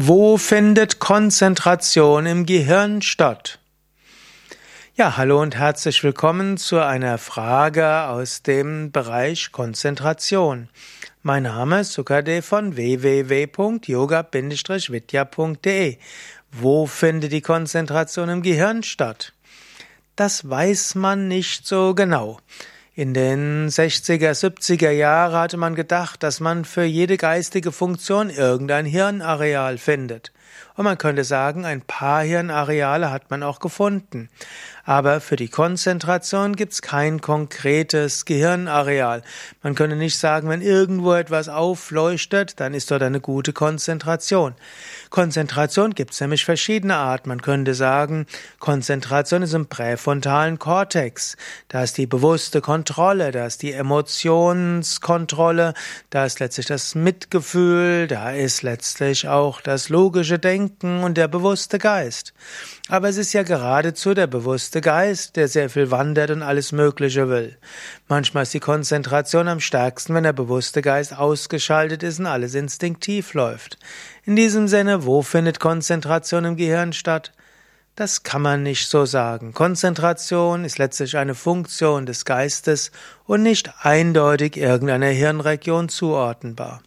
Wo findet Konzentration im Gehirn statt? Ja, hallo und herzlich willkommen zu einer Frage aus dem Bereich Konzentration. Mein Name ist Sukade von www.yoga-vidya.de. Wo findet die Konzentration im Gehirn statt? Das weiß man nicht so genau. In den 60er, 70er Jahre hatte man gedacht, dass man für jede geistige Funktion irgendein Hirnareal findet. Und man könnte sagen, ein paar Hirnareale hat man auch gefunden. Aber für die Konzentration gibt's kein konkretes Gehirnareal. Man könnte nicht sagen, wenn irgendwo etwas aufleuchtet, dann ist dort eine gute Konzentration. Konzentration gibt's nämlich verschiedene Arten. Man könnte sagen, Konzentration ist im präfrontalen Kortex. Da ist die bewusste Kontrolle, da ist die Emotionskontrolle, da ist letztlich das Mitgefühl, da ist letztlich auch das logische Denken und der bewusste Geist. Aber es ist ja geradezu der bewusste Geist, der sehr viel wandert und alles Mögliche will. Manchmal ist die Konzentration am stärksten, wenn der bewusste Geist ausgeschaltet ist und alles instinktiv läuft. In diesem Sinne, wo findet Konzentration im Gehirn statt? Das kann man nicht so sagen. Konzentration ist letztlich eine Funktion des Geistes und nicht eindeutig irgendeiner Hirnregion zuordnenbar.